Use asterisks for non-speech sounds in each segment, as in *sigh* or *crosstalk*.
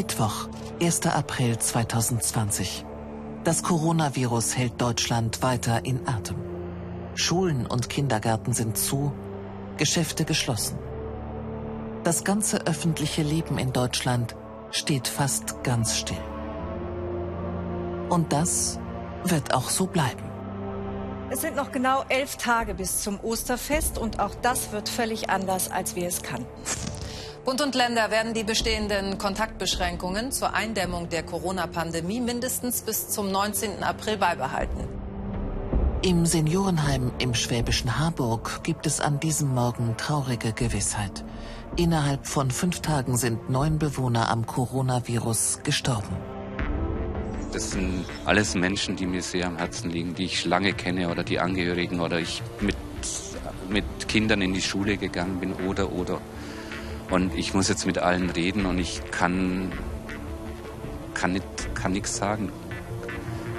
Mittwoch, 1. April 2020. Das Coronavirus hält Deutschland weiter in Atem. Schulen und Kindergärten sind zu, Geschäfte geschlossen. Das ganze öffentliche Leben in Deutschland steht fast ganz still. Und das wird auch so bleiben. Es sind noch genau elf Tage bis zum Osterfest und auch das wird völlig anders, als wir es kannten. Bund und Länder werden die bestehenden Kontaktbeschränkungen zur Eindämmung der Corona-Pandemie mindestens bis zum 19. April beibehalten. Im Seniorenheim im schwäbischen Harburg gibt es an diesem Morgen traurige Gewissheit. Innerhalb von fünf Tagen sind neun Bewohner am Coronavirus gestorben. Das sind alles Menschen, die mir sehr am Herzen liegen, die ich lange kenne oder die Angehörigen oder ich mit, mit Kindern in die Schule gegangen bin oder oder. Und ich muss jetzt mit allen reden und ich kann, kann, nicht, kann nichts sagen.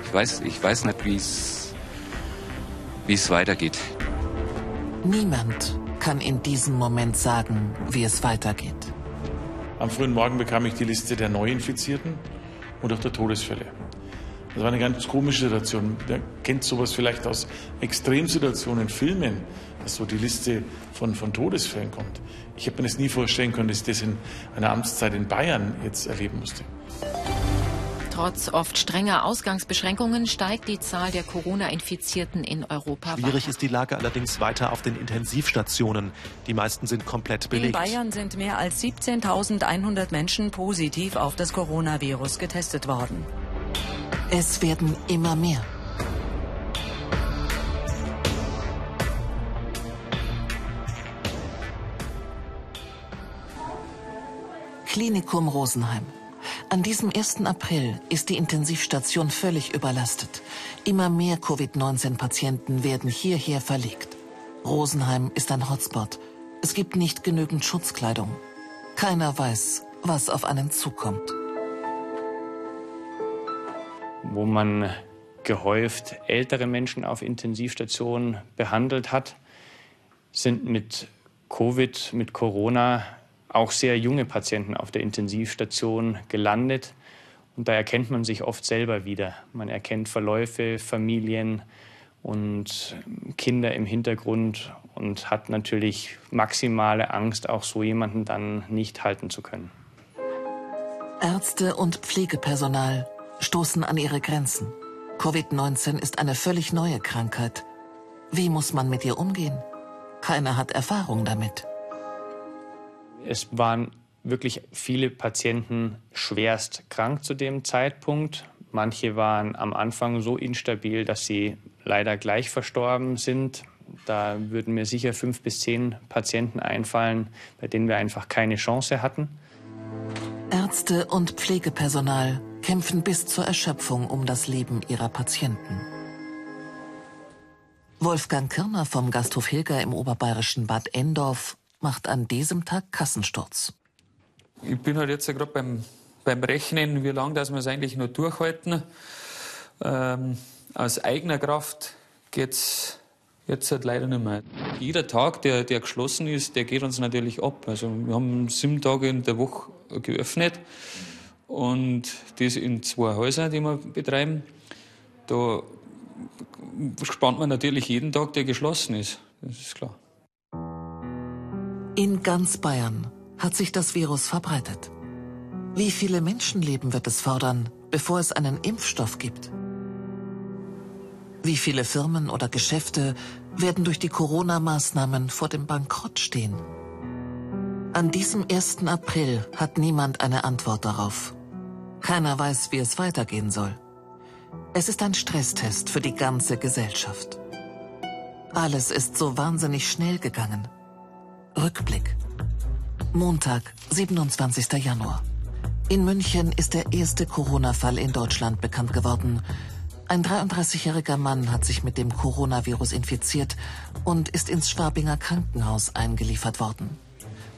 Ich weiß, ich weiß nicht, wie es, wie es weitergeht. Niemand kann in diesem Moment sagen, wie es weitergeht. Am frühen Morgen bekam ich die Liste der Neuinfizierten und auch der Todesfälle. Das war eine ganz komische Situation. Wer kennt sowas vielleicht aus Extremsituationen, Filmen, dass so die Liste von, von Todesfällen kommt. Ich habe mir das nie vorstellen können, dass ich das in einer Amtszeit in Bayern jetzt erleben musste. Trotz oft strenger Ausgangsbeschränkungen steigt die Zahl der Corona-Infizierten in Europa. Schwierig ist die Lage allerdings weiter auf den Intensivstationen. Die meisten sind komplett belegt. In Bayern sind mehr als 17.100 Menschen positiv auf das Coronavirus getestet worden. Es werden immer mehr. Klinikum Rosenheim. An diesem 1. April ist die Intensivstation völlig überlastet. Immer mehr Covid-19-Patienten werden hierher verlegt. Rosenheim ist ein Hotspot. Es gibt nicht genügend Schutzkleidung. Keiner weiß, was auf einen zukommt wo man gehäuft ältere Menschen auf Intensivstationen behandelt hat, sind mit Covid, mit Corona auch sehr junge Patienten auf der Intensivstation gelandet. Und da erkennt man sich oft selber wieder. Man erkennt Verläufe, Familien und Kinder im Hintergrund und hat natürlich maximale Angst, auch so jemanden dann nicht halten zu können. Ärzte und Pflegepersonal stoßen an ihre Grenzen. Covid-19 ist eine völlig neue Krankheit. Wie muss man mit ihr umgehen? Keiner hat Erfahrung damit. Es waren wirklich viele Patienten schwerst krank zu dem Zeitpunkt. Manche waren am Anfang so instabil, dass sie leider gleich verstorben sind. Da würden mir sicher fünf bis zehn Patienten einfallen, bei denen wir einfach keine Chance hatten. Ärzte und Pflegepersonal kämpfen bis zur Erschöpfung um das Leben ihrer Patienten. Wolfgang Kirner vom Gasthof Hilger im oberbayerischen Bad Endorf macht an diesem Tag Kassensturz. Ich bin halt jetzt gerade beim, beim Rechnen, wie lange wir es eigentlich noch durchhalten. Ähm, aus eigener Kraft geht es jetzt halt leider nicht mehr. Jeder Tag, der, der geschlossen ist, der geht uns natürlich ab. Also wir haben sieben Tage in der Woche geöffnet und das in zwei Häusern, die wir betreiben. Da spannt man natürlich jeden Tag, der geschlossen ist. Das ist klar. In ganz Bayern hat sich das Virus verbreitet. Wie viele Menschenleben wird es fordern, bevor es einen Impfstoff gibt? Wie viele Firmen oder Geschäfte werden durch die Corona-Maßnahmen vor dem Bankrott stehen? An diesem 1. April hat niemand eine Antwort darauf. Keiner weiß, wie es weitergehen soll. Es ist ein Stresstest für die ganze Gesellschaft. Alles ist so wahnsinnig schnell gegangen. Rückblick. Montag, 27. Januar. In München ist der erste Corona-Fall in Deutschland bekannt geworden. Ein 33-jähriger Mann hat sich mit dem Coronavirus infiziert und ist ins Schwabinger Krankenhaus eingeliefert worden.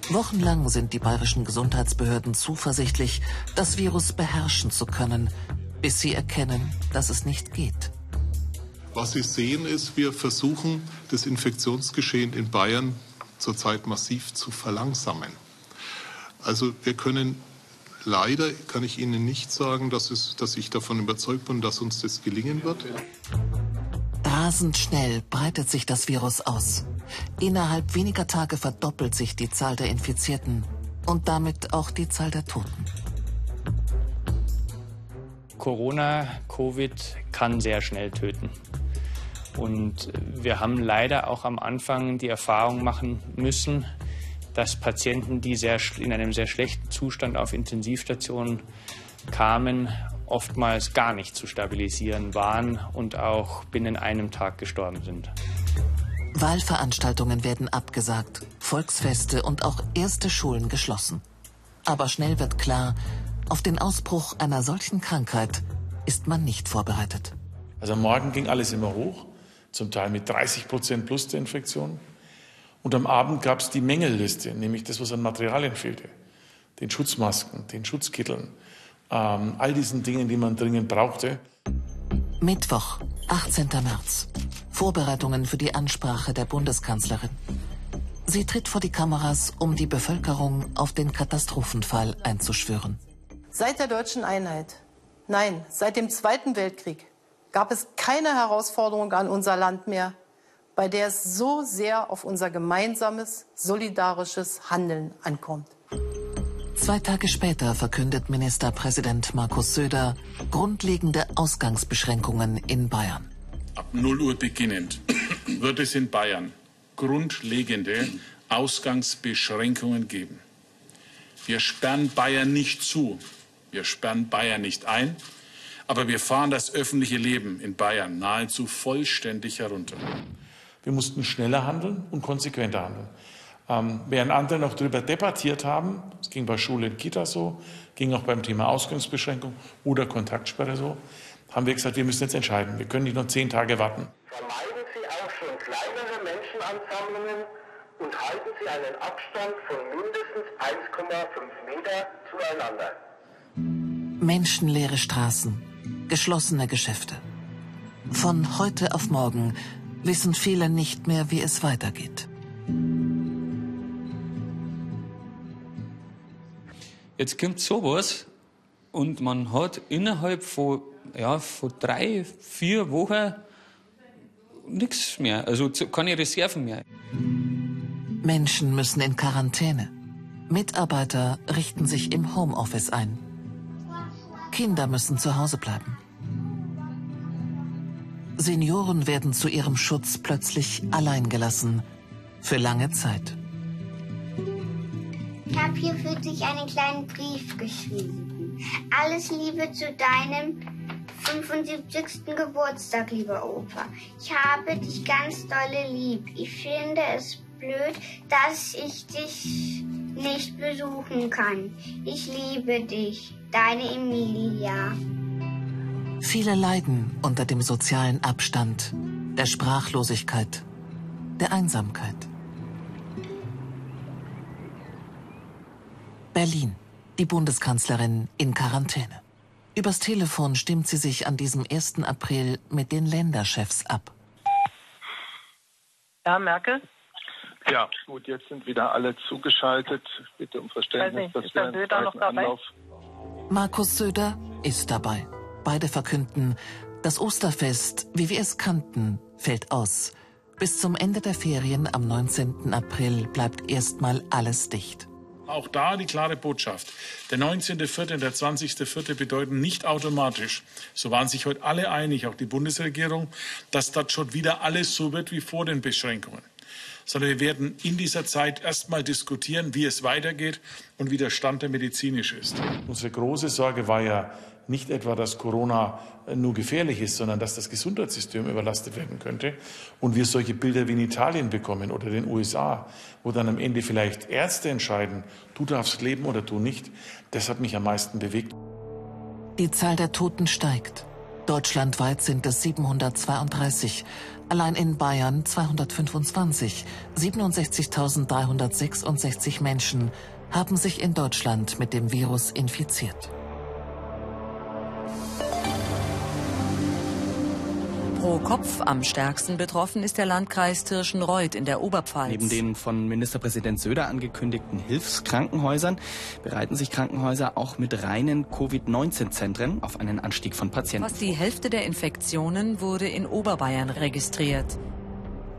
Wochenlang sind die bayerischen Gesundheitsbehörden zuversichtlich, das Virus beherrschen zu können, bis sie erkennen, dass es nicht geht. Was Sie sehen ist, wir versuchen, das Infektionsgeschehen in Bayern zurzeit massiv zu verlangsamen. Also wir können Leider kann ich Ihnen nicht sagen, dass, es, dass ich davon überzeugt bin, dass uns das gelingen wird. Rasend schnell breitet sich das Virus aus. Innerhalb weniger Tage verdoppelt sich die Zahl der Infizierten und damit auch die Zahl der Toten. Corona, Covid kann sehr schnell töten. Und wir haben leider auch am Anfang die Erfahrung machen müssen, dass Patienten, die sehr, in einem sehr schlechten Zustand auf Intensivstationen kamen, oftmals gar nicht zu stabilisieren waren und auch binnen einem Tag gestorben sind. Wahlveranstaltungen werden abgesagt, Volksfeste und auch erste Schulen geschlossen. Aber schnell wird klar, auf den Ausbruch einer solchen Krankheit ist man nicht vorbereitet. Also morgen ging alles immer hoch, zum Teil mit 30 Prozent plus der Infektion. Und am Abend gab es die Mängelliste, nämlich das, was an Materialien fehlte. Den Schutzmasken, den Schutzkitteln, ähm, all diesen Dingen, die man dringend brauchte. Mittwoch, 18. März. Vorbereitungen für die Ansprache der Bundeskanzlerin. Sie tritt vor die Kameras, um die Bevölkerung auf den Katastrophenfall einzuschwören. Seit der deutschen Einheit, nein, seit dem Zweiten Weltkrieg, gab es keine Herausforderung an unser Land mehr, bei der es so sehr auf unser gemeinsames, solidarisches Handeln ankommt. Zwei Tage später verkündet Ministerpräsident Markus Söder grundlegende Ausgangsbeschränkungen in Bayern. Ab 0 Uhr beginnend *coughs* wird es in Bayern grundlegende Ausgangsbeschränkungen geben. Wir sperren Bayern nicht zu, wir sperren Bayern nicht ein, aber wir fahren das öffentliche Leben in Bayern nahezu vollständig herunter. Wir mussten schneller handeln und konsequenter handeln. Ähm, während andere noch darüber debattiert haben, es ging bei Schule und Kita so, ging auch beim Thema Ausgangsbeschränkung oder Kontaktsperre so, haben wir gesagt, wir müssen jetzt entscheiden. Wir können nicht noch zehn Tage warten. Vermeiden Sie auch schon kleinere Menschenansammlungen und halten Sie einen Abstand von mindestens 1,5 Meter zueinander. Menschenleere Straßen, geschlossene Geschäfte. Von heute auf morgen wissen viele nicht mehr, wie es weitergeht. Jetzt kommt sowas und man hat innerhalb von, ja, von drei, vier Wochen nichts mehr, also keine Reserven mehr. Menschen müssen in Quarantäne. Mitarbeiter richten sich im Homeoffice ein. Kinder müssen zu Hause bleiben. Senioren werden zu ihrem Schutz plötzlich allein gelassen. Für lange Zeit. Ich habe hier für dich einen kleinen Brief geschrieben. Alles Liebe zu deinem 75. Geburtstag, lieber Opa. Ich habe dich ganz dolle lieb. Ich finde es blöd, dass ich dich nicht besuchen kann. Ich liebe dich. Deine Emilia. Viele leiden unter dem sozialen Abstand, der Sprachlosigkeit, der Einsamkeit. Berlin. Die Bundeskanzlerin in Quarantäne. Übers Telefon stimmt sie sich an diesem 1. April mit den Länderchefs ab. Ja, Merkel? Ja, gut, jetzt sind wieder alle zugeschaltet. Bitte um Verständnis, nicht, dass wir einen zweiten Anlauf... Markus Söder ist dabei. Beide verkünden, das Osterfest, wie wir es kannten, fällt aus. Bis zum Ende der Ferien am 19. April bleibt erstmal alles dicht. Auch da die klare Botschaft. Der 19.04. und der 20.04. bedeuten nicht automatisch, so waren sich heute alle einig, auch die Bundesregierung, dass das schon wieder alles so wird wie vor den Beschränkungen. Sondern wir werden in dieser Zeit erstmal diskutieren, wie es weitergeht und wie der Stand der medizinisch ist. Unsere große Sorge war ja nicht etwa, dass Corona nur gefährlich ist, sondern dass das Gesundheitssystem überlastet werden könnte und wir solche Bilder wie in Italien bekommen oder den USA, wo dann am Ende vielleicht Ärzte entscheiden, du darfst leben oder du nicht. Das hat mich am meisten bewegt. Die Zahl der Toten steigt. Deutschlandweit sind es 732, allein in Bayern 225. 67.366 Menschen haben sich in Deutschland mit dem Virus infiziert. Pro Kopf am stärksten betroffen ist der Landkreis Tirschenreuth in der Oberpfalz. Neben den von Ministerpräsident Söder angekündigten Hilfskrankenhäusern bereiten sich Krankenhäuser auch mit reinen Covid-19-Zentren auf einen Anstieg von Patienten. Fast die Hälfte der Infektionen wurde in Oberbayern registriert.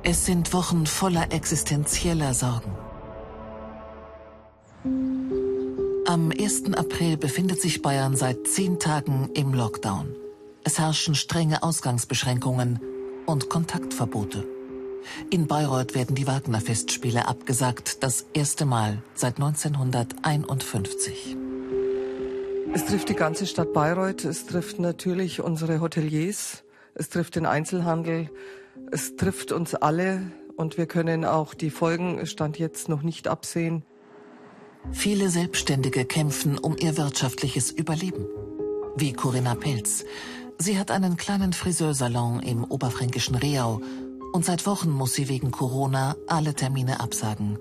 Es sind Wochen voller existenzieller Sorgen. Am 1. April befindet sich Bayern seit zehn Tagen im Lockdown. Es herrschen strenge Ausgangsbeschränkungen und Kontaktverbote. In Bayreuth werden die Wagner-Festspiele abgesagt, das erste Mal seit 1951. Es trifft die ganze Stadt Bayreuth, es trifft natürlich unsere Hoteliers, es trifft den Einzelhandel, es trifft uns alle und wir können auch die Folgen Stand jetzt noch nicht absehen. Viele Selbstständige kämpfen um ihr wirtschaftliches Überleben. Wie Corinna Pelz. Sie hat einen kleinen Friseursalon im oberfränkischen Reau und seit Wochen muss sie wegen Corona alle Termine absagen.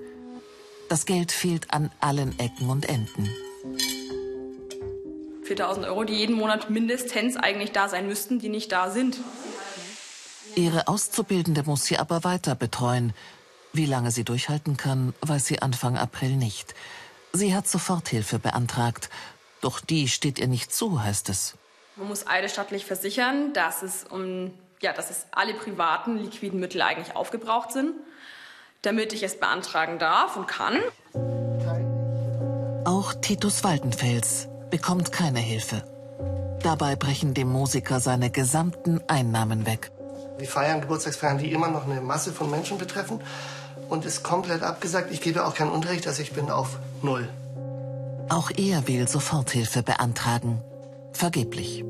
Das Geld fehlt an allen Ecken und Enden. 4000 Euro, die jeden Monat mindestens eigentlich da sein müssten, die nicht da sind. Ihre Auszubildende muss sie aber weiter betreuen. Wie lange sie durchhalten kann, weiß sie Anfang April nicht. Sie hat Soforthilfe beantragt, doch die steht ihr nicht zu, heißt es. Man muss eidesstattlich versichern, dass es um ja, dass es alle privaten liquiden Mittel eigentlich aufgebraucht sind, damit ich es beantragen darf und kann. Auch Titus Waldenfels bekommt keine Hilfe. Dabei brechen dem Musiker seine gesamten Einnahmen weg. Wir feiern Geburtstagsfeiern, die immer noch eine Masse von Menschen betreffen und ist komplett abgesagt. Ich gebe auch keinen Unterricht, also ich bin auf Null. Auch er will Soforthilfe beantragen. Vergeblich.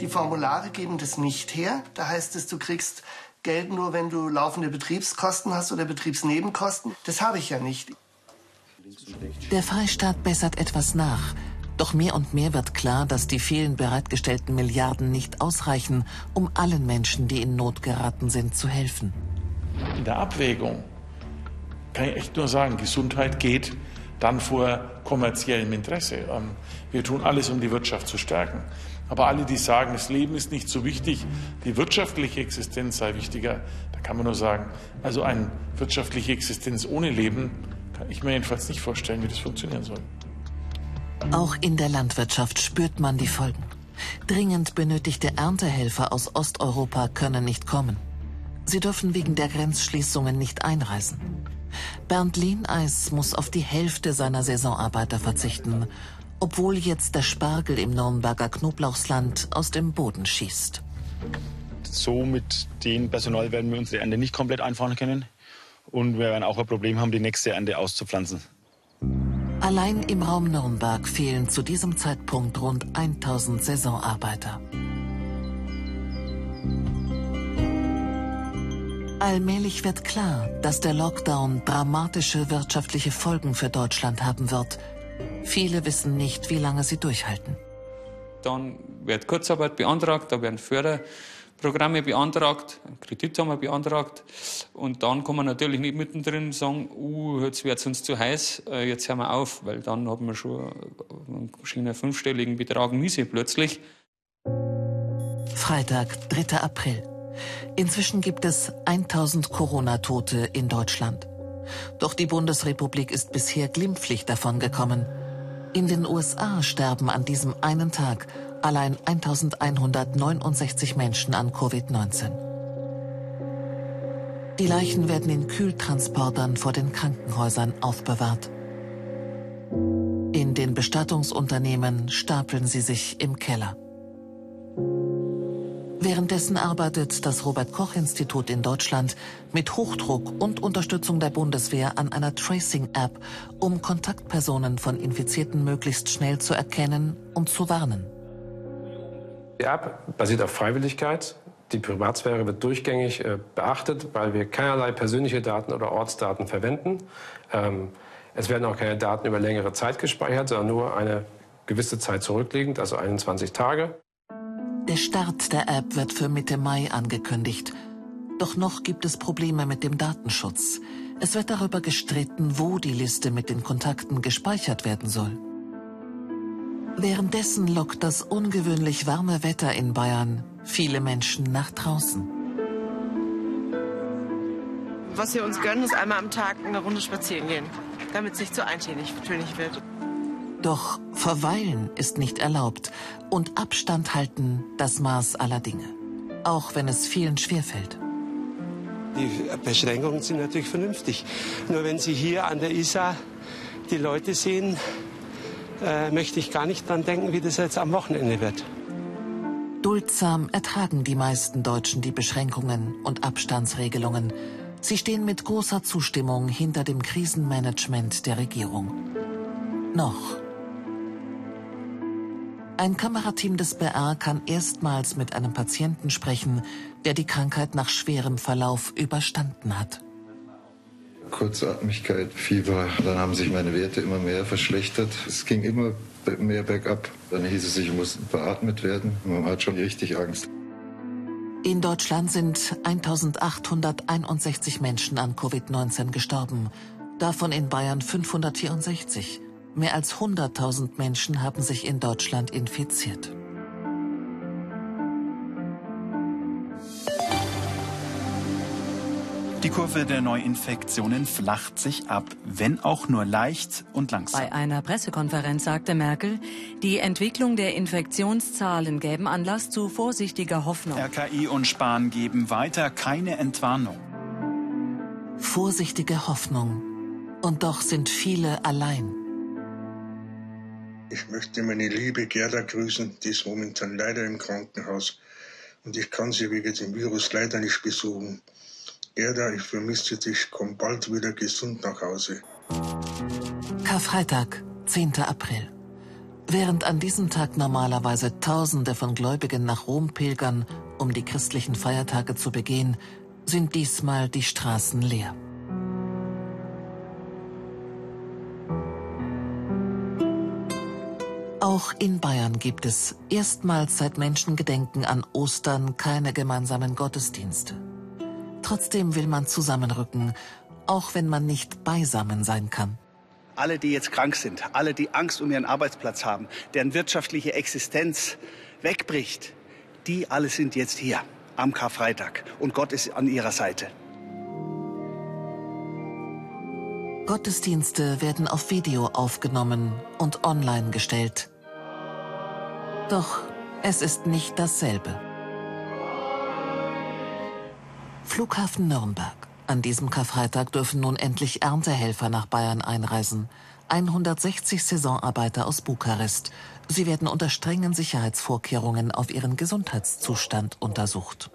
Die Formulare geben das nicht her. Da heißt es, du kriegst Geld nur, wenn du laufende Betriebskosten hast oder Betriebsnebenkosten. Das habe ich ja nicht. Der Freistaat bessert etwas nach. Doch mehr und mehr wird klar, dass die vielen bereitgestellten Milliarden nicht ausreichen, um allen Menschen, die in Not geraten sind, zu helfen. In der Abwägung kann ich echt nur sagen, Gesundheit geht dann vor kommerziellem Interesse. Ähm, wir tun alles, um die Wirtschaft zu stärken. Aber alle, die sagen, das Leben ist nicht so wichtig, die wirtschaftliche Existenz sei wichtiger, da kann man nur sagen, also eine wirtschaftliche Existenz ohne Leben kann ich mir jedenfalls nicht vorstellen, wie das funktionieren soll. Auch in der Landwirtschaft spürt man die Folgen. Dringend benötigte Erntehelfer aus Osteuropa können nicht kommen. Sie dürfen wegen der Grenzschließungen nicht einreisen. Bernd Lieneis muss auf die Hälfte seiner Saisonarbeiter verzichten, obwohl jetzt der Spargel im Nürnberger Knoblauchsland aus dem Boden schießt. So mit dem Personal werden wir unsere Ernte nicht komplett einfahren können. Und wir werden auch ein Problem haben, die nächste Ernte auszupflanzen. Allein im Raum Nürnberg fehlen zu diesem Zeitpunkt rund 1000 Saisonarbeiter. Allmählich wird klar, dass der Lockdown dramatische wirtschaftliche Folgen für Deutschland haben wird. Viele wissen nicht, wie lange sie durchhalten. Dann wird Kurzarbeit beantragt, da werden Förderprogramme beantragt, Kredit haben wir beantragt. Und dann kann man natürlich nicht mittendrin sagen, uh, jetzt wird es uns zu heiß, äh, jetzt hören wir auf, weil dann haben wir schon einen fünfstelligen Betrag Miese plötzlich. Freitag, 3. April. Inzwischen gibt es 1000 Corona-Tote in Deutschland. Doch die Bundesrepublik ist bisher glimpflich davongekommen. In den USA sterben an diesem einen Tag allein 1169 Menschen an Covid-19. Die Leichen werden in Kühltransportern vor den Krankenhäusern aufbewahrt. In den Bestattungsunternehmen stapeln sie sich im Keller. Währenddessen arbeitet das Robert Koch Institut in Deutschland mit Hochdruck und Unterstützung der Bundeswehr an einer Tracing-App, um Kontaktpersonen von Infizierten möglichst schnell zu erkennen und zu warnen. Die App basiert auf Freiwilligkeit. Die Privatsphäre wird durchgängig äh, beachtet, weil wir keinerlei persönliche Daten oder Ortsdaten verwenden. Ähm, es werden auch keine Daten über längere Zeit gespeichert, sondern nur eine gewisse Zeit zurückliegend, also 21 Tage. Der Start der App wird für Mitte Mai angekündigt. Doch noch gibt es Probleme mit dem Datenschutz. Es wird darüber gestritten, wo die Liste mit den Kontakten gespeichert werden soll. Währenddessen lockt das ungewöhnlich warme Wetter in Bayern viele Menschen nach draußen. Was wir uns gönnen, ist einmal am Tag eine Runde spazieren gehen, damit es nicht zu eintönig wird. Doch verweilen ist nicht erlaubt und Abstand halten das Maß aller Dinge. Auch wenn es vielen schwerfällt. Die Beschränkungen sind natürlich vernünftig. Nur wenn Sie hier an der Isar die Leute sehen, äh, möchte ich gar nicht dran denken, wie das jetzt am Wochenende wird. Duldsam ertragen die meisten Deutschen die Beschränkungen und Abstandsregelungen. Sie stehen mit großer Zustimmung hinter dem Krisenmanagement der Regierung. Noch. Ein Kamerateam des BR kann erstmals mit einem Patienten sprechen, der die Krankheit nach schwerem Verlauf überstanden hat. Kurzatmigkeit, Fieber, dann haben sich meine Werte immer mehr verschlechtert. Es ging immer mehr bergab. Dann hieß es, ich muss beatmet werden. Man hat schon richtig Angst. In Deutschland sind 1861 Menschen an Covid-19 gestorben, davon in Bayern 564. Mehr als 100.000 Menschen haben sich in Deutschland infiziert. Die Kurve der Neuinfektionen flacht sich ab, wenn auch nur leicht und langsam. Bei einer Pressekonferenz sagte Merkel, die Entwicklung der Infektionszahlen gäben Anlass zu vorsichtiger Hoffnung. RKI und Spahn geben weiter keine Entwarnung. Vorsichtige Hoffnung. Und doch sind viele allein. Ich möchte meine liebe Gerda grüßen, die ist momentan leider im Krankenhaus. Und ich kann sie wegen dem Virus leider nicht besuchen. Gerda, ich vermisse dich, komm bald wieder gesund nach Hause. Karfreitag, 10. April. Während an diesem Tag normalerweise Tausende von Gläubigen nach Rom pilgern, um die christlichen Feiertage zu begehen, sind diesmal die Straßen leer. Auch in Bayern gibt es erstmals seit Menschengedenken an Ostern keine gemeinsamen Gottesdienste. Trotzdem will man zusammenrücken, auch wenn man nicht beisammen sein kann. Alle, die jetzt krank sind, alle, die Angst um ihren Arbeitsplatz haben, deren wirtschaftliche Existenz wegbricht, die alle sind jetzt hier am Karfreitag und Gott ist an ihrer Seite. Gottesdienste werden auf Video aufgenommen und online gestellt. Doch es ist nicht dasselbe. Flughafen Nürnberg. An diesem Karfreitag dürfen nun endlich Erntehelfer nach Bayern einreisen. 160 Saisonarbeiter aus Bukarest. Sie werden unter strengen Sicherheitsvorkehrungen auf ihren Gesundheitszustand untersucht.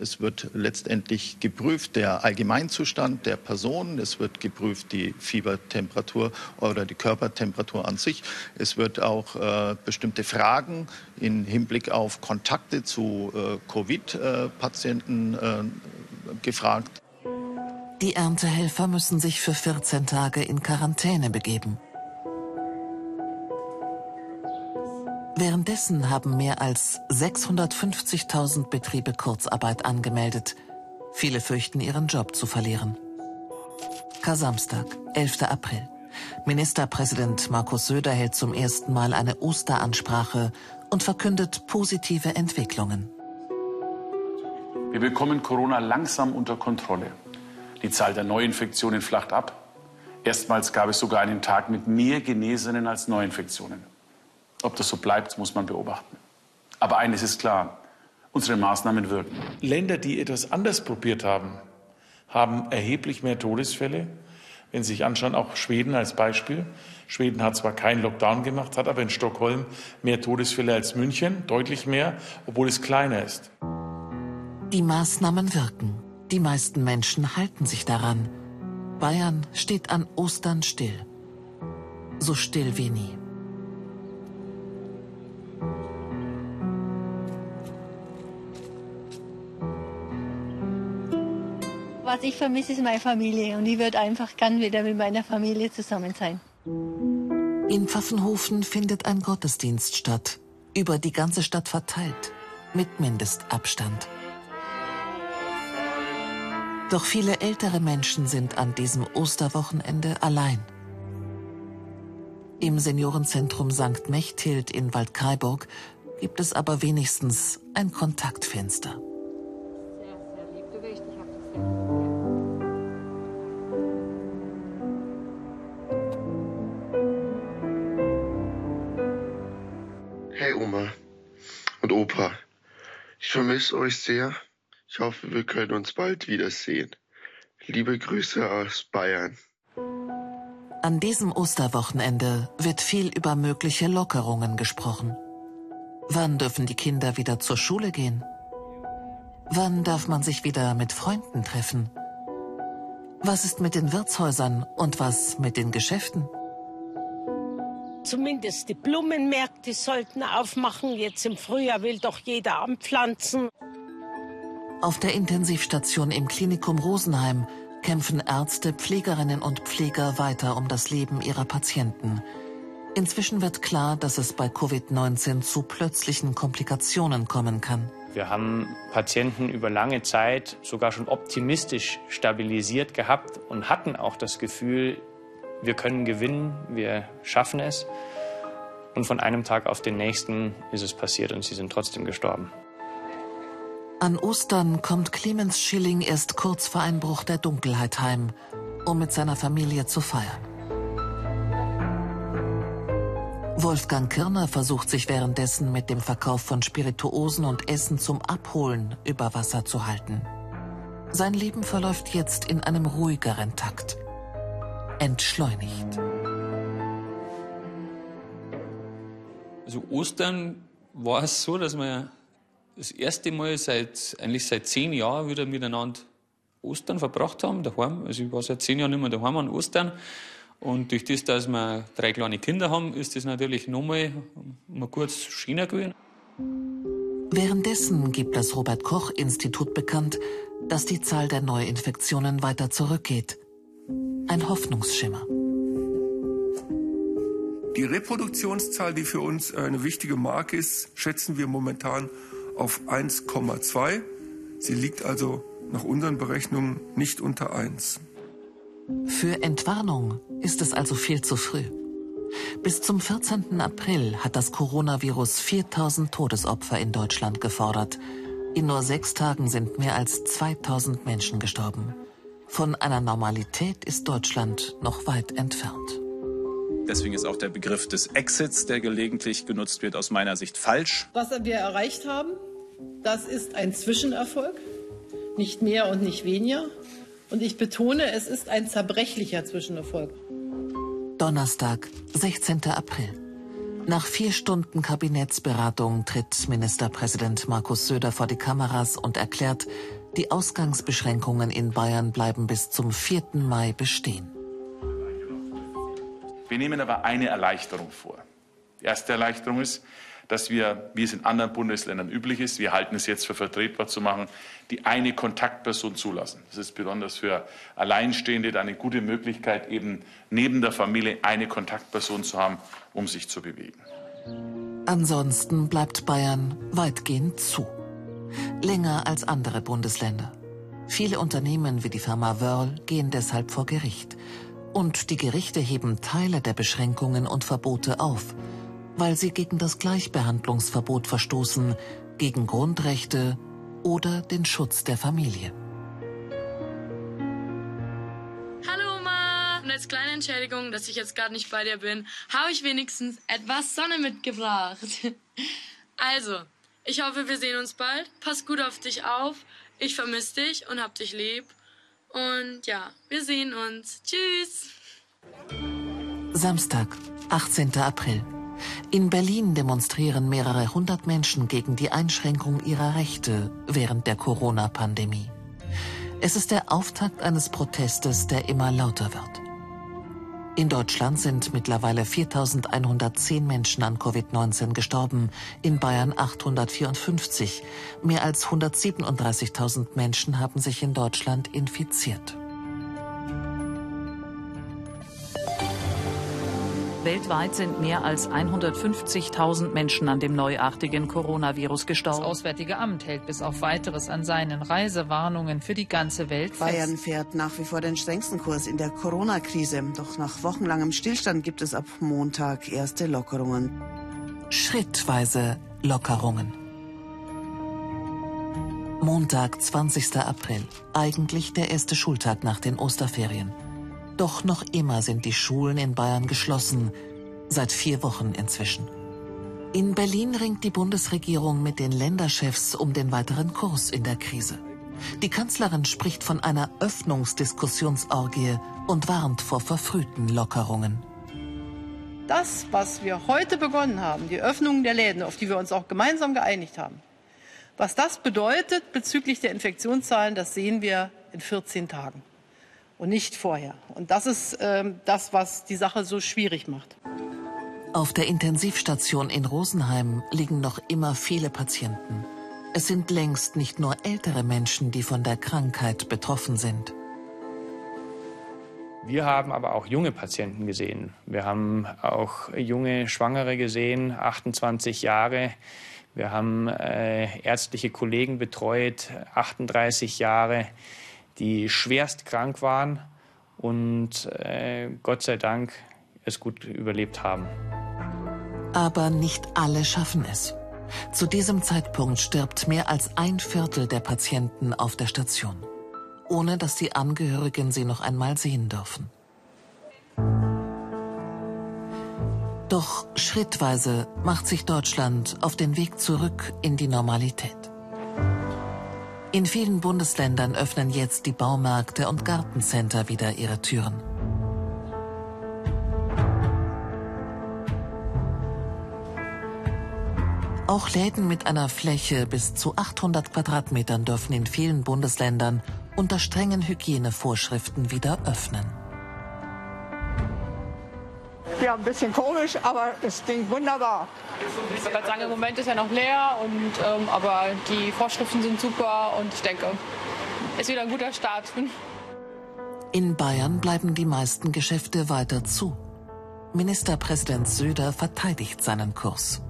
Es wird letztendlich geprüft der Allgemeinzustand der Person. Es wird geprüft die Fiebertemperatur oder die Körpertemperatur an sich. Es wird auch äh, bestimmte Fragen im Hinblick auf Kontakte zu äh, Covid-Patienten äh, gefragt. Die Erntehelfer müssen sich für 14 Tage in Quarantäne begeben. Währenddessen haben mehr als 650.000 Betriebe Kurzarbeit angemeldet. Viele fürchten, ihren Job zu verlieren. Kasamstag, 11. April. Ministerpräsident Markus Söder hält zum ersten Mal eine Osteransprache und verkündet positive Entwicklungen. Wir bekommen Corona langsam unter Kontrolle. Die Zahl der Neuinfektionen flacht ab. Erstmals gab es sogar einen Tag mit mehr Genesenen als Neuinfektionen. Ob das so bleibt, muss man beobachten. Aber eines ist klar, unsere Maßnahmen wirken. Länder, die etwas anders probiert haben, haben erheblich mehr Todesfälle. Wenn Sie sich anschauen, auch Schweden als Beispiel. Schweden hat zwar keinen Lockdown gemacht, hat aber in Stockholm mehr Todesfälle als München, deutlich mehr, obwohl es kleiner ist. Die Maßnahmen wirken. Die meisten Menschen halten sich daran. Bayern steht an Ostern still. So still wie nie. Was ich vermisse, ist meine Familie und ich würde einfach gern wieder mit meiner Familie zusammen sein. In Pfaffenhofen findet ein Gottesdienst statt, über die ganze Stadt verteilt, mit Mindestabstand. Doch viele ältere Menschen sind an diesem Osterwochenende allein. Im Seniorenzentrum St. Mechthild in Waldkraiburg gibt es aber wenigstens ein Kontaktfenster. Vermisse euch sehr. Ich hoffe, wir können uns bald wiedersehen. Liebe Grüße aus Bayern. An diesem Osterwochenende wird viel über mögliche Lockerungen gesprochen. Wann dürfen die Kinder wieder zur Schule gehen? Wann darf man sich wieder mit Freunden treffen? Was ist mit den Wirtshäusern und was mit den Geschäften? Zumindest die Blumenmärkte sollten aufmachen. Jetzt im Frühjahr will doch jeder anpflanzen. Auf der Intensivstation im Klinikum Rosenheim kämpfen Ärzte, Pflegerinnen und Pfleger weiter um das Leben ihrer Patienten. Inzwischen wird klar, dass es bei Covid-19 zu plötzlichen Komplikationen kommen kann. Wir haben Patienten über lange Zeit sogar schon optimistisch stabilisiert gehabt und hatten auch das Gefühl, wir können gewinnen, wir schaffen es. Und von einem Tag auf den nächsten ist es passiert und sie sind trotzdem gestorben. An Ostern kommt Clemens Schilling erst kurz vor Einbruch der Dunkelheit heim, um mit seiner Familie zu feiern. Wolfgang Kirner versucht sich währenddessen mit dem Verkauf von Spirituosen und Essen zum Abholen über Wasser zu halten. Sein Leben verläuft jetzt in einem ruhigeren Takt. Entschleunigt. Also Ostern war es so, dass wir das erste Mal seit eigentlich seit zehn Jahren wieder miteinander Ostern verbracht haben, daheim. Also ich war seit zehn Jahren nicht mehr daheim an Ostern. Und durch das, dass wir drei kleine Kinder haben, ist das natürlich nochmal mal kurz schöner gewesen. Währenddessen gibt das Robert Koch Institut bekannt, dass die Zahl der Neuinfektionen weiter zurückgeht. Ein Hoffnungsschimmer. Die Reproduktionszahl, die für uns eine wichtige Marke ist, schätzen wir momentan auf 1,2. Sie liegt also nach unseren Berechnungen nicht unter 1. Für Entwarnung ist es also viel zu früh. Bis zum 14. April hat das Coronavirus 4000 Todesopfer in Deutschland gefordert. In nur sechs Tagen sind mehr als 2000 Menschen gestorben. Von einer Normalität ist Deutschland noch weit entfernt. Deswegen ist auch der Begriff des Exits, der gelegentlich genutzt wird, aus meiner Sicht falsch. Was wir erreicht haben, das ist ein Zwischenerfolg, nicht mehr und nicht weniger. Und ich betone, es ist ein zerbrechlicher Zwischenerfolg. Donnerstag, 16. April. Nach vier Stunden Kabinettsberatung tritt Ministerpräsident Markus Söder vor die Kameras und erklärt, die Ausgangsbeschränkungen in Bayern bleiben bis zum 4. Mai bestehen. Wir nehmen aber eine Erleichterung vor. Die erste Erleichterung ist, dass wir, wie es in anderen Bundesländern üblich ist, wir halten es jetzt für vertretbar zu machen, die eine Kontaktperson zulassen. Das ist besonders für Alleinstehende eine gute Möglichkeit, eben neben der Familie eine Kontaktperson zu haben, um sich zu bewegen. Ansonsten bleibt Bayern weitgehend zu. Länger als andere Bundesländer. Viele Unternehmen wie die Firma Wörl gehen deshalb vor Gericht. Und die Gerichte heben Teile der Beschränkungen und Verbote auf – weil sie gegen das Gleichbehandlungsverbot verstoßen, gegen Grundrechte oder den Schutz der Familie. Hallo Oma! Und als kleine Entschädigung, dass ich jetzt gerade nicht bei dir bin, habe ich wenigstens etwas Sonne mitgebracht. *laughs* Also, ich hoffe, wir sehen uns bald. Pass gut auf dich auf. Ich vermisse dich und hab dich lieb. Und ja, wir sehen uns. Tschüss! Samstag, 18. April. In Berlin demonstrieren mehrere hundert Menschen gegen die Einschränkung ihrer Rechte während der Corona-Pandemie. Es ist der Auftakt eines Protestes, der immer lauter wird. In Deutschland sind mittlerweile 4.110 Menschen an Covid-19 gestorben, in Bayern 854. Mehr als 137.000 Menschen haben sich in Deutschland infiziert. Weltweit sind mehr als 150.000 Menschen an dem neuartigen Coronavirus gestorben. Das Auswärtige Amt hält bis auf weiteres an seinen Reisewarnungen für die ganze Welt fest. Bayern fährt nach wie vor den strengsten Kurs in der Corona-Krise. Doch nach wochenlangem Stillstand gibt es ab Montag erste Lockerungen. Schrittweise Lockerungen. Montag, 20. April. Eigentlich der erste Schultag nach den Osterferien. Doch noch immer sind die Schulen in Bayern geschlossen, seit vier Wochen inzwischen. In Berlin ringt die Bundesregierung mit den Länderchefs um den weiteren Kurs in der Krise. Die Kanzlerin spricht von einer Öffnungsdiskussionsorgie und warnt vor verfrühten Lockerungen. Das, was wir heute begonnen haben, die Öffnung der Läden, auf die wir uns auch gemeinsam geeinigt haben, was das bedeutet bezüglich der Infektionszahlen, das sehen wir in 14 Tagen und nicht vorher. Und das ist äh, das, was die Sache so schwierig macht. Auf der Intensivstation in Rosenheim liegen noch immer viele Patienten. Es sind längst nicht nur ältere Menschen, die von der Krankheit betroffen sind. Wir haben aber auch junge Patienten gesehen. Wir haben auch junge Schwangere gesehen, 28 Jahre. Wir haben äh, ärztliche Kollegen betreut, 38 Jahre die schwerst krank waren und äh, Gott sei Dank es gut überlebt haben. Aber nicht alle schaffen es. Zu diesem Zeitpunkt stirbt mehr als ein Viertel der Patienten auf der Station, ohne dass die Angehörigen sie noch einmal sehen dürfen. Doch schrittweise macht sich Deutschland auf den Weg zurück in die Normalität. In vielen Bundesländern öffnen jetzt die Baumärkte und Gartencenter wieder ihre Türen. Auch Läden mit einer Fläche bis zu 800 Quadratmetern dürfen in vielen Bundesländern unter strengen Hygienevorschriften wieder öffnen. Ja, ein bisschen komisch, aber es klingt wunderbar. Ich würde sagen, im Moment ist ja noch leer, und, ähm, aber die Vorschriften sind super und ich denke, es ist wieder ein guter Start. In Bayern bleiben die meisten Geschäfte weiter zu. Ministerpräsident Söder verteidigt seinen Kurs.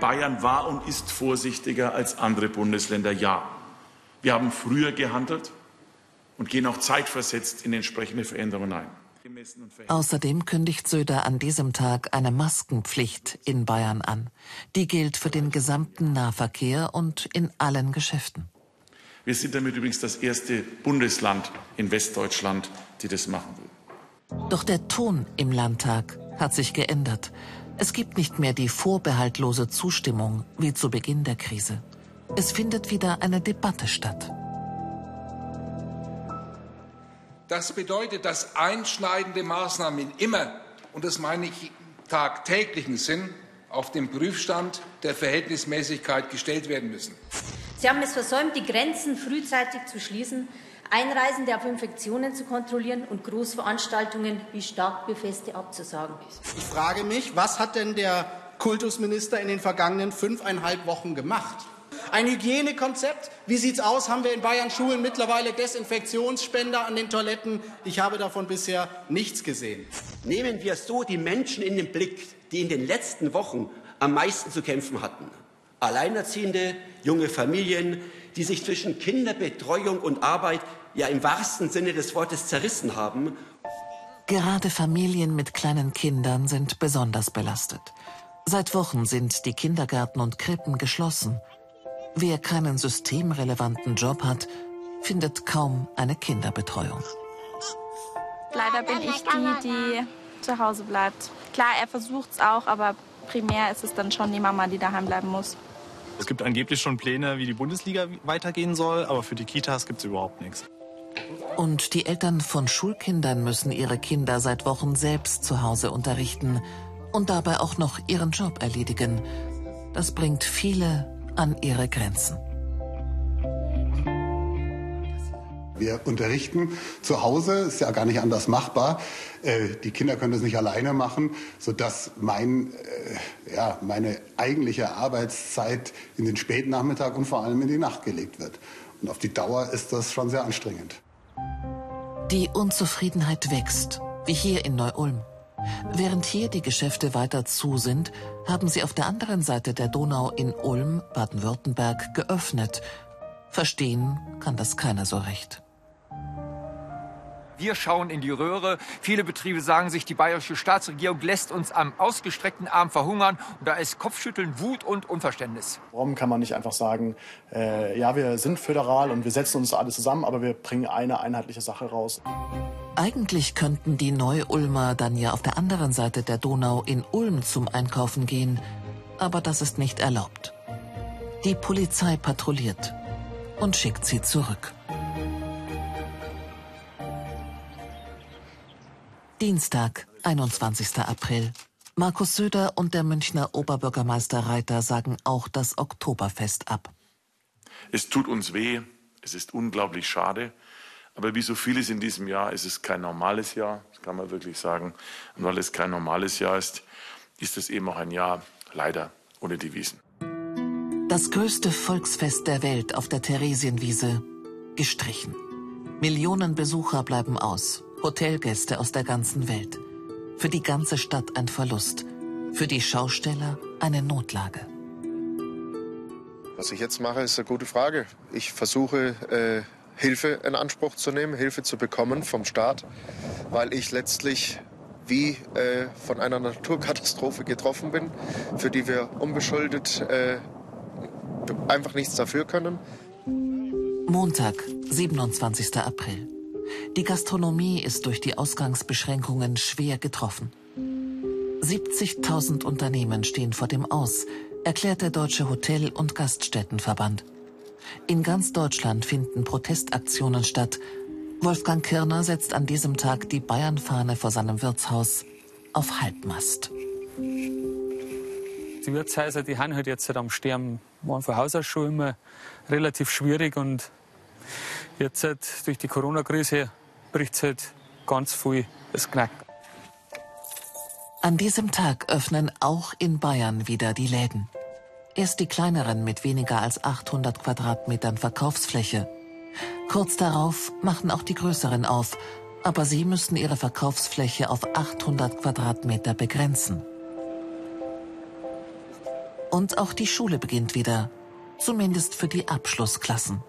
Bayern war und ist vorsichtiger als andere Bundesländer, ja. Wir haben früher gehandelt und gehen auch zeitversetzt in entsprechende Veränderungen ein. Außerdem kündigt Söder an diesem Tag eine Maskenpflicht in Bayern an. Die gilt für den gesamten Nahverkehr und in allen Geschäften. Wir sind damit übrigens das erste Bundesland in Westdeutschland, die das machen will. Doch der Ton im Landtag hat sich geändert. Es gibt nicht mehr die vorbehaltlose Zustimmung wie zu Beginn der Krise. Es findet wieder eine Debatte statt. Das bedeutet, dass einschneidende Maßnahmen immer, und das meine ich tagtäglichen Sinn, auf den Prüfstand der Verhältnismäßigkeit gestellt werden müssen. Sie haben es versäumt, die Grenzen frühzeitig zu schließen, Einreisende auf Infektionen zu kontrollieren und Großveranstaltungen wie Starkbierfeste abzusagen. Ich frage mich, was hat denn der Kultusminister in den vergangenen fünfeinhalb Wochen gemacht? Ein Hygienekonzept. Wie sieht's aus? Haben wir in Bayern Schulen mittlerweile Desinfektionsspender an den Toiletten? Ich habe davon bisher nichts gesehen. Nehmen wir so die Menschen in den Blick, die in den letzten Wochen am meisten zu kämpfen hatten. Alleinerziehende, junge Familien, die sich zwischen Kinderbetreuung und Arbeit ja im wahrsten Sinne des Wortes zerrissen haben. Gerade Familien mit kleinen Kindern sind besonders belastet. Seit Wochen sind die Kindergärten und Krippen geschlossen. Wer keinen systemrelevanten Job hat, findet kaum eine Kinderbetreuung. Leider bin ich die, die zu Hause bleibt. Klar, er versucht es auch, aber primär ist es dann schon die Mama, die daheim bleiben muss. Es gibt angeblich schon Pläne, wie die Bundesliga weitergehen soll, aber für die Kitas gibt es überhaupt nichts. Und die Eltern von Schulkindern müssen ihre Kinder seit Wochen selbst zu Hause unterrichten und dabei auch noch ihren Job erledigen. Das bringt viele an ihre Grenzen. Wir unterrichten zu Hause, ist ja gar nicht anders machbar. Äh, die Kinder können das nicht alleine machen, sodass mein, äh, ja, meine eigentliche Arbeitszeit in den späten Nachmittag und vor allem in die Nacht gelegt wird. Und auf die Dauer ist das schon sehr anstrengend. Die Unzufriedenheit wächst, wie hier in Neu-Ulm. Während hier die Geschäfte weiter zu sind, haben sie auf der anderen Seite der Donau in Ulm, Baden-Württemberg, geöffnet. Verstehen kann das keiner so recht. Wir schauen in die Röhre. Viele Betriebe sagen sich, die bayerische Staatsregierung lässt uns am ausgestreckten Arm verhungern. Und da ist Kopfschütteln, Wut und Unverständnis. Warum kann man nicht einfach sagen, äh, ja, wir sind föderal und wir setzen uns alle zusammen, aber wir bringen eine einheitliche Sache raus? Eigentlich könnten die Neu-Ulmer dann ja auf der anderen Seite der Donau in Ulm zum Einkaufen gehen. Aber das ist nicht erlaubt. Die Polizei patrouilliert und schickt sie zurück. Dienstag, 21. April. Markus Söder und der Münchner Oberbürgermeister Reiter sagen auch das Oktoberfest ab. Es tut uns weh, es ist unglaublich schade, aber wie so vieles in diesem Jahr ist es kein normales Jahr, das kann man wirklich sagen. Und weil es kein normales Jahr ist, ist es eben auch ein Jahr leider ohne die Wiesen. Das größte Volksfest der Welt auf der Theresienwiese gestrichen. Millionen Besucher bleiben aus. Hotelgäste aus der ganzen Welt. Für die ganze Stadt ein Verlust. Für die Schausteller eine Notlage. Was ich jetzt mache, ist eine gute Frage. Ich versuche, äh, Hilfe in Anspruch zu nehmen, Hilfe zu bekommen vom Staat, weil ich letztlich wie äh, von einer Naturkatastrophe getroffen bin, für die wir unbeschuldet äh, einfach nichts dafür können. Montag, 27. April. Die Gastronomie ist durch die Ausgangsbeschränkungen schwer getroffen. 70.000 Unternehmen stehen vor dem Aus, erklärt der Deutsche Hotel- und Gaststättenverband. In ganz Deutschland finden Protestaktionen statt. Wolfgang Kirner setzt an diesem Tag die Bayernfahne vor seinem Wirtshaus auf Halbmast. Die Wirtshäuser, die haben halt jetzt halt am Sterben, waren von Haus aus schon immer relativ schwierig und Jetzt halt durch die Corona-Krise bricht es halt ganz viel das Knack. An diesem Tag öffnen auch in Bayern wieder die Läden. Erst die kleineren mit weniger als 800 Quadratmetern Verkaufsfläche. Kurz darauf machen auch die größeren auf, aber sie müssen ihre Verkaufsfläche auf 800 Quadratmeter begrenzen. Und auch die Schule beginnt wieder, zumindest für die Abschlussklassen.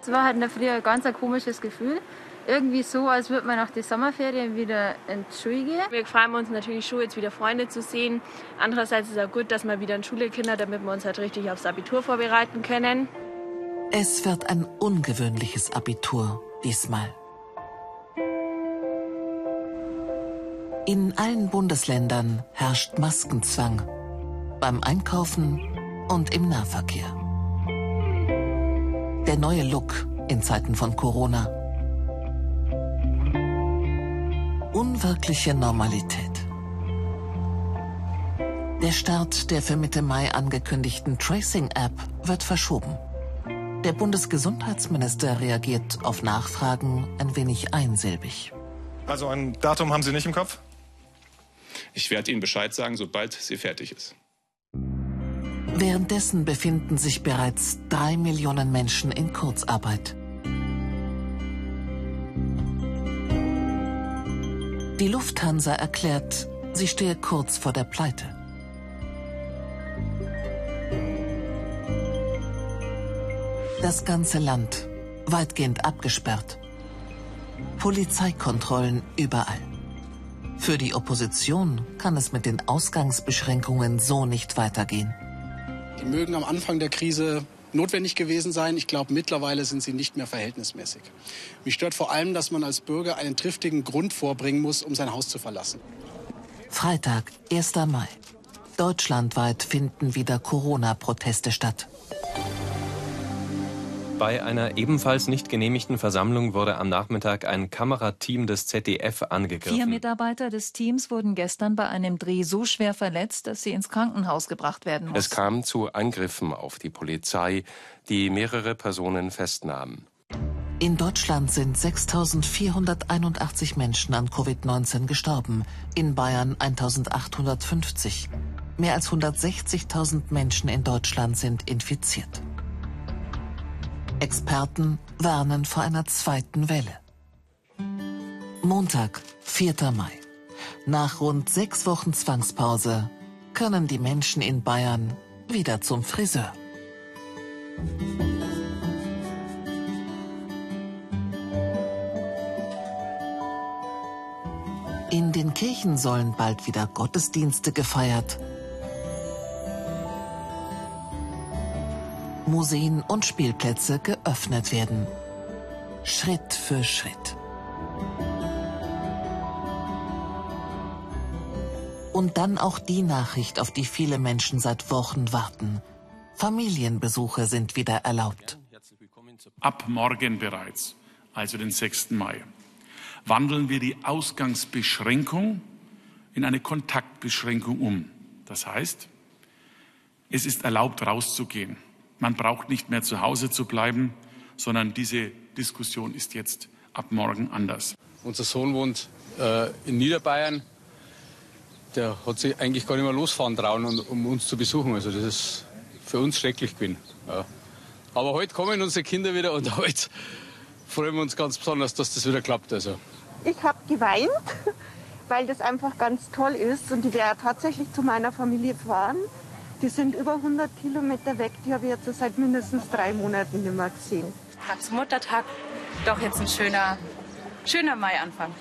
Es war halt in der Früh ein ganz ein komisches Gefühl. Irgendwie so, als würde man nach den Sommerferien wieder in die Schule gehen. Wir freuen uns natürlich schon, jetzt wieder Freunde zu sehen. Andererseits ist es auch gut, dass wir wieder in Schule Kinder, damit wir uns halt richtig aufs Abitur vorbereiten können. Es wird ein ungewöhnliches Abitur diesmal. In allen Bundesländern herrscht Maskenzwang. Beim Einkaufen und im Nahverkehr. Der neue Look in Zeiten von Corona. Unwirkliche Normalität. Der Start der für Mitte Mai angekündigten Tracing-App wird verschoben. Der Bundesgesundheitsminister reagiert auf Nachfragen ein wenig einsilbig. Also ein Datum haben Sie nicht im Kopf? Ich werde Ihnen Bescheid sagen, sobald sie fertig ist. Währenddessen befinden sich bereits drei Millionen Menschen in Kurzarbeit. Die Lufthansa erklärt, sie stehe kurz vor der Pleite. Das ganze Land weitgehend abgesperrt. Polizeikontrollen überall. Für die Opposition kann es mit den Ausgangsbeschränkungen so nicht weitergehen. Die mögen am Anfang der Krise notwendig gewesen sein. Ich glaube, mittlerweile sind sie nicht mehr verhältnismäßig. Mich stört vor allem, dass man als Bürger einen triftigen Grund vorbringen muss, um sein Haus zu verlassen. Freitag, 1. Mai. Deutschlandweit finden wieder Corona-Proteste statt. Bei einer ebenfalls nicht genehmigten Versammlung wurde am Nachmittag ein Kamerateam des ZDF angegriffen. Vier Mitarbeiter des Teams wurden gestern bei einem Dreh so schwer verletzt, dass sie ins Krankenhaus gebracht werden mussten. Es kam zu Angriffen auf die Polizei, die mehrere Personen festnahmen. In Deutschland sind 6.481 Menschen an Covid-19 gestorben, in Bayern 1.850. Mehr als 160.000 Menschen in Deutschland sind infiziert. Experten warnen vor einer zweiten Welle. Montag, 4. Mai. Nach rund sechs Wochen Zwangspause können die Menschen in Bayern wieder zum Friseur. In den Kirchen sollen bald wieder Gottesdienste gefeiert. Museen und Spielplätze geöffnet werden. Schritt für Schritt. Und dann auch die Nachricht, auf die viele Menschen seit Wochen warten. Familienbesuche sind wieder erlaubt. Ab morgen bereits, also den 6. Mai, wandeln wir die Ausgangsbeschränkung in eine Kontaktbeschränkung um. Das heißt, es ist erlaubt, rauszugehen. Man braucht nicht mehr zu Hause zu bleiben, sondern diese Diskussion ist jetzt ab morgen anders. Unser Sohn wohnt äh, in Niederbayern. Der hat sich eigentlich gar nicht mehr losfahren trauen, um uns zu besuchen. Also das ist für uns schrecklich gewesen. Ja. Aber heute kommen unsere Kinder wieder und *laughs* heute freuen wir uns ganz besonders, dass das wieder klappt. Also. Ich habe geweint, *laughs* weil das einfach ganz toll ist und ich werde tatsächlich zu meiner Familie fahren. Die sind über 100 Kilometer weg, die habe ich jetzt seit mindestens drei Monaten nicht mehr gesehen. Tag zum Muttertag, doch jetzt ein schöner, schöner Maianfang.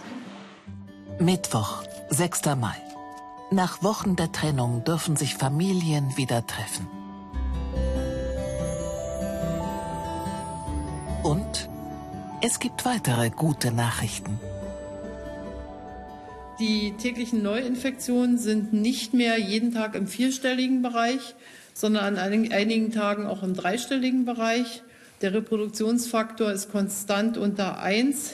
Mittwoch, 6. Mai. Nach Wochen der Trennung dürfen sich Familien wieder treffen. Und es gibt weitere gute Nachrichten. Die täglichen Neuinfektionen sind nicht mehr jeden Tag im vierstelligen Bereich, sondern an einigen Tagen auch im dreistelligen Bereich. Der Reproduktionsfaktor ist konstant unter 1.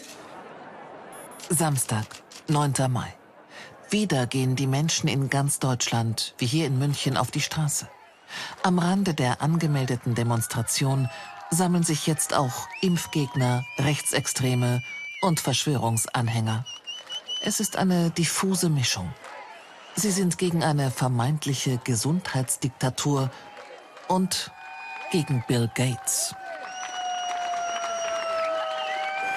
Samstag, 9. Mai. Wieder gehen die Menschen in ganz Deutschland, wie hier in München, auf die Straße. Am Rande der angemeldeten Demonstration sammeln sich jetzt auch Impfgegner, Rechtsextreme und Verschwörungsanhänger. Es ist eine diffuse Mischung. Sie sind gegen eine vermeintliche Gesundheitsdiktatur und gegen Bill Gates.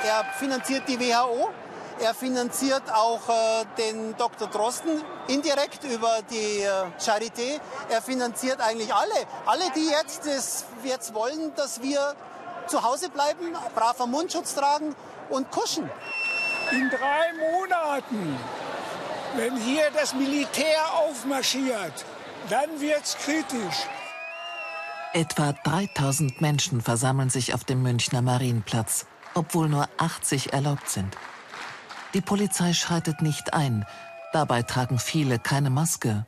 Er finanziert die WHO, er finanziert auch äh, den Dr. Drosten indirekt über die äh, Charité. Er finanziert eigentlich alle. Alle, die jetzt, das, jetzt wollen, dass wir zu Hause bleiben, braver Mundschutz tragen und kuschen. In drei Monaten, wenn hier das Militär aufmarschiert, dann wird's kritisch. Etwa 3000 Menschen versammeln sich auf dem Münchner Marienplatz, obwohl nur 80 erlaubt sind. Die Polizei schreitet nicht ein, dabei tragen viele keine Maske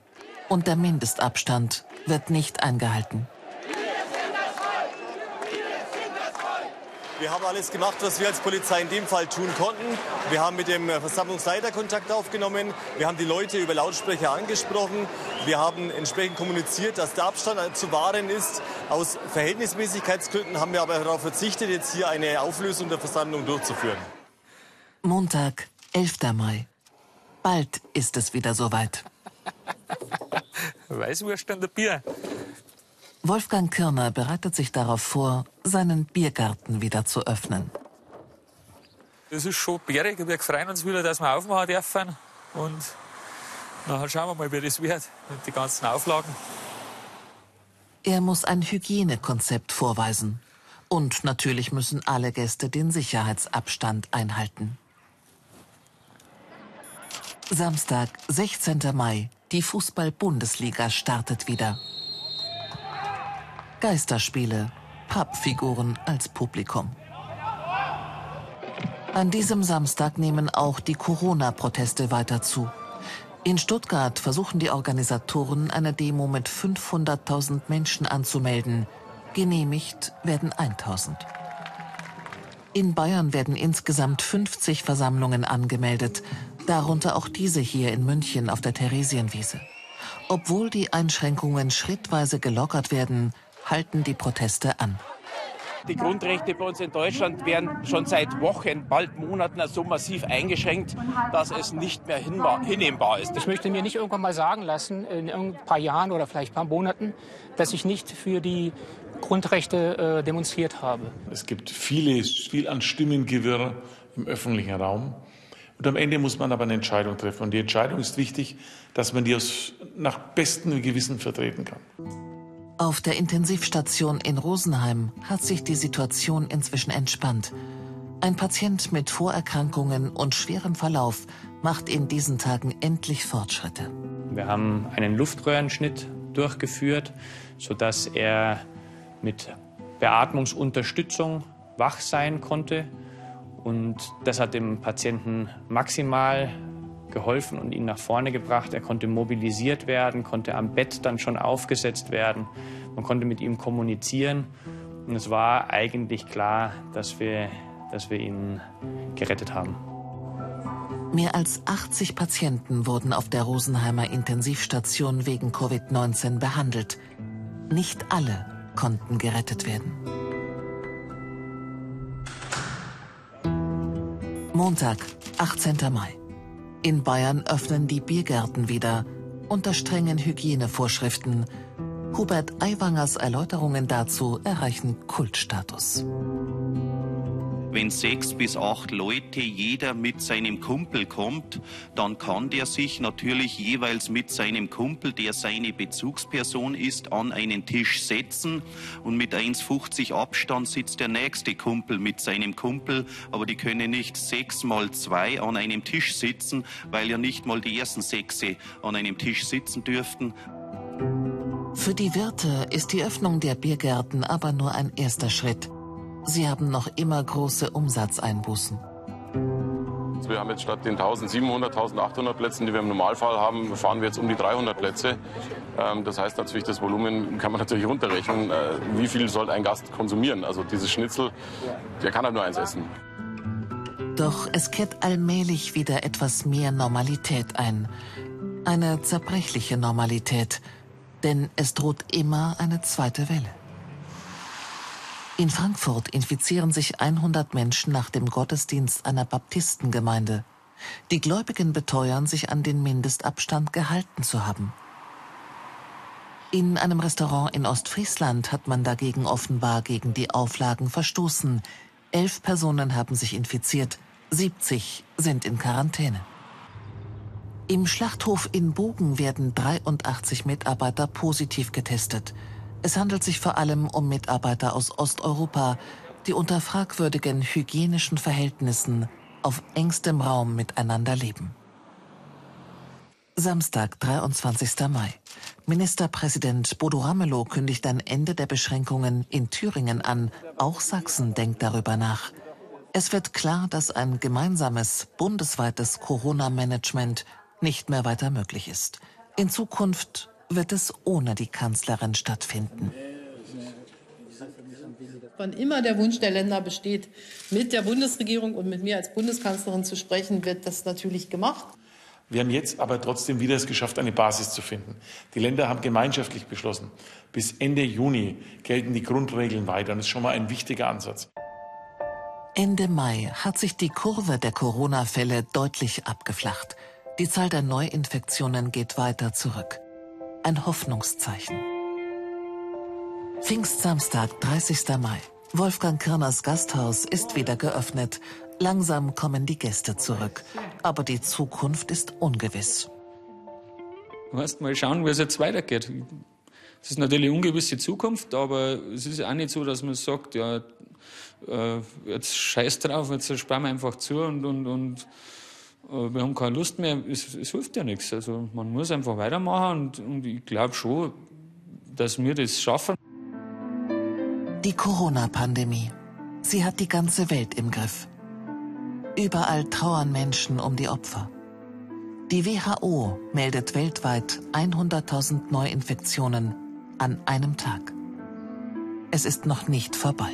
und der Mindestabstand wird nicht eingehalten. Wir haben alles gemacht, was wir als Polizei in dem Fall tun konnten. Wir haben mit dem Versammlungsleiter Kontakt aufgenommen. Wir haben die Leute über Lautsprecher angesprochen. Wir haben entsprechend kommuniziert, dass der Abstand zu wahren ist. Aus Verhältnismäßigkeitsgründen haben wir aber darauf verzichtet, jetzt hier eine Auflösung der Versammlung durchzuführen. Montag, 11. Mai. Bald ist es wieder soweit. Weißwurst und ein Bier. Wolfgang Kirner bereitet sich darauf vor, seinen Biergarten wieder zu öffnen. Es ist schon bärig wir freuen uns wieder, dass wir aufmachen dürfen. Und nachher schauen wir mal, wie das wird mit den ganzen Auflagen. Er muss ein Hygienekonzept vorweisen. Und natürlich müssen alle Gäste den Sicherheitsabstand einhalten. Samstag, 16. Mai. Die Fußball-Bundesliga startet wieder. Geisterspiele, Pappfiguren als Publikum. An diesem Samstag nehmen auch die Corona-Proteste weiter zu. In Stuttgart versuchen die Organisatoren, eine Demo mit 500.000 Menschen anzumelden. Genehmigt werden 1000. In Bayern werden insgesamt 50 Versammlungen angemeldet, darunter auch diese hier in München auf der Theresienwiese. Obwohl die Einschränkungen schrittweise gelockert werden, halten die Proteste an. Die Grundrechte bei uns in Deutschland werden schon seit Wochen, bald Monaten so massiv eingeschränkt, dass es nicht mehr hinnehmbar ist. Ich möchte mir nicht irgendwann mal sagen lassen, in ein paar Jahren oder vielleicht ein paar Monaten, dass ich nicht für die Grundrechte äh, demonstriert habe. Es gibt viele, viel an Stimmengewirr im öffentlichen Raum. Und am Ende muss man aber eine Entscheidung treffen. Und die Entscheidung ist wichtig, dass man die aus, nach bestem Gewissen vertreten kann. Auf der Intensivstation in Rosenheim hat sich die Situation inzwischen entspannt. Ein Patient mit Vorerkrankungen und schwerem Verlauf macht in diesen Tagen endlich Fortschritte. Wir haben einen Luftröhrenschnitt durchgeführt, sodass er mit Beatmungsunterstützung wach sein konnte. Und das hat dem Patienten maximal geholfen und ihn nach vorne gebracht. Er konnte mobilisiert werden, konnte am Bett dann schon aufgesetzt werden. Man konnte mit ihm kommunizieren. Und es war eigentlich klar, dass wir, dass wir ihn gerettet haben. Mehr als 80 Patienten wurden auf der Rosenheimer Intensivstation wegen Covid-19 behandelt. Nicht alle konnten gerettet werden. Montag, 18. Mai. In Bayern öffnen die Biergärten wieder unter strengen Hygienevorschriften. Hubert Aiwangers Erläuterungen dazu erreichen Kultstatus wenn sechs bis acht Leute jeder mit seinem Kumpel kommt, dann kann der sich natürlich jeweils mit seinem Kumpel, der seine Bezugsperson ist, an einen Tisch setzen und mit 1,50 Abstand sitzt der nächste Kumpel mit seinem Kumpel, aber die können nicht sechs mal zwei an einem Tisch sitzen, weil ja nicht mal die ersten Sechse an einem Tisch sitzen dürften. Für die Wirte ist die Öffnung der Biergärten aber nur ein erster Schritt. Sie haben noch immer große Umsatzeinbußen. Wir haben jetzt statt den 1700, 1800 Plätzen, die wir im Normalfall haben, fahren wir jetzt um die 300 Plätze. Ähm, das heißt natürlich, das Volumen kann man natürlich runterrechnen. Äh, wie viel soll ein Gast konsumieren? Also dieses Schnitzel, der kann halt nur eins essen. Doch es kehrt allmählich wieder etwas mehr Normalität ein. Eine zerbrechliche Normalität. Denn es droht immer eine zweite Welle. In Frankfurt infizieren sich 100 Menschen nach dem Gottesdienst einer Baptistengemeinde. Die Gläubigen beteuern, sich an den Mindestabstand gehalten zu haben. In einem Restaurant in Ostfriesland hat man dagegen offenbar gegen die Auflagen verstoßen. Elf Personen haben sich infiziert, 70 sind in Quarantäne. Im Schlachthof in Bogen werden 83 Mitarbeiter positiv getestet. Es handelt sich vor allem um Mitarbeiter aus Osteuropa, die unter fragwürdigen hygienischen Verhältnissen auf engstem Raum miteinander leben. Samstag, 23. Mai. Ministerpräsident Bodo Ramelow kündigt ein Ende der Beschränkungen in Thüringen an. Auch Sachsen denkt darüber nach. Es wird klar, dass ein gemeinsames bundesweites Corona-Management nicht mehr weiter möglich ist. In Zukunft wird es ohne die Kanzlerin stattfinden. Wann immer der Wunsch der Länder besteht, mit der Bundesregierung und mit mir als Bundeskanzlerin zu sprechen, wird das natürlich gemacht. Wir haben jetzt aber trotzdem wieder es geschafft, eine Basis zu finden. Die Länder haben gemeinschaftlich beschlossen, bis Ende Juni gelten die Grundregeln weiter. Und das ist schon mal ein wichtiger Ansatz. Ende Mai hat sich die Kurve der Corona-Fälle deutlich abgeflacht. Die Zahl der Neuinfektionen geht weiter zurück ein Hoffnungszeichen. Pfingstsamstag, 30. Mai. Wolfgang Kirners Gasthaus ist wieder geöffnet. Langsam kommen die Gäste zurück. Aber die Zukunft ist ungewiss. Erst mal schauen, wie es jetzt weitergeht. Es ist natürlich eine ungewisse Zukunft, aber es ist auch nicht so, dass man sagt, ja, äh, jetzt scheiß drauf, jetzt sparen wir einfach zu und, und, und wir haben keine Lust mehr, es, es, hilft ja nichts. Also man muss einfach weitermachen und, und ich glaube schon, dass wir das schaffen. Die Corona-Pandemie. Sie hat die ganze Welt im Griff. Überall trauern Menschen um die Opfer. Die WHO meldet weltweit 100.000 Neuinfektionen an einem Tag. Es ist noch nicht vorbei.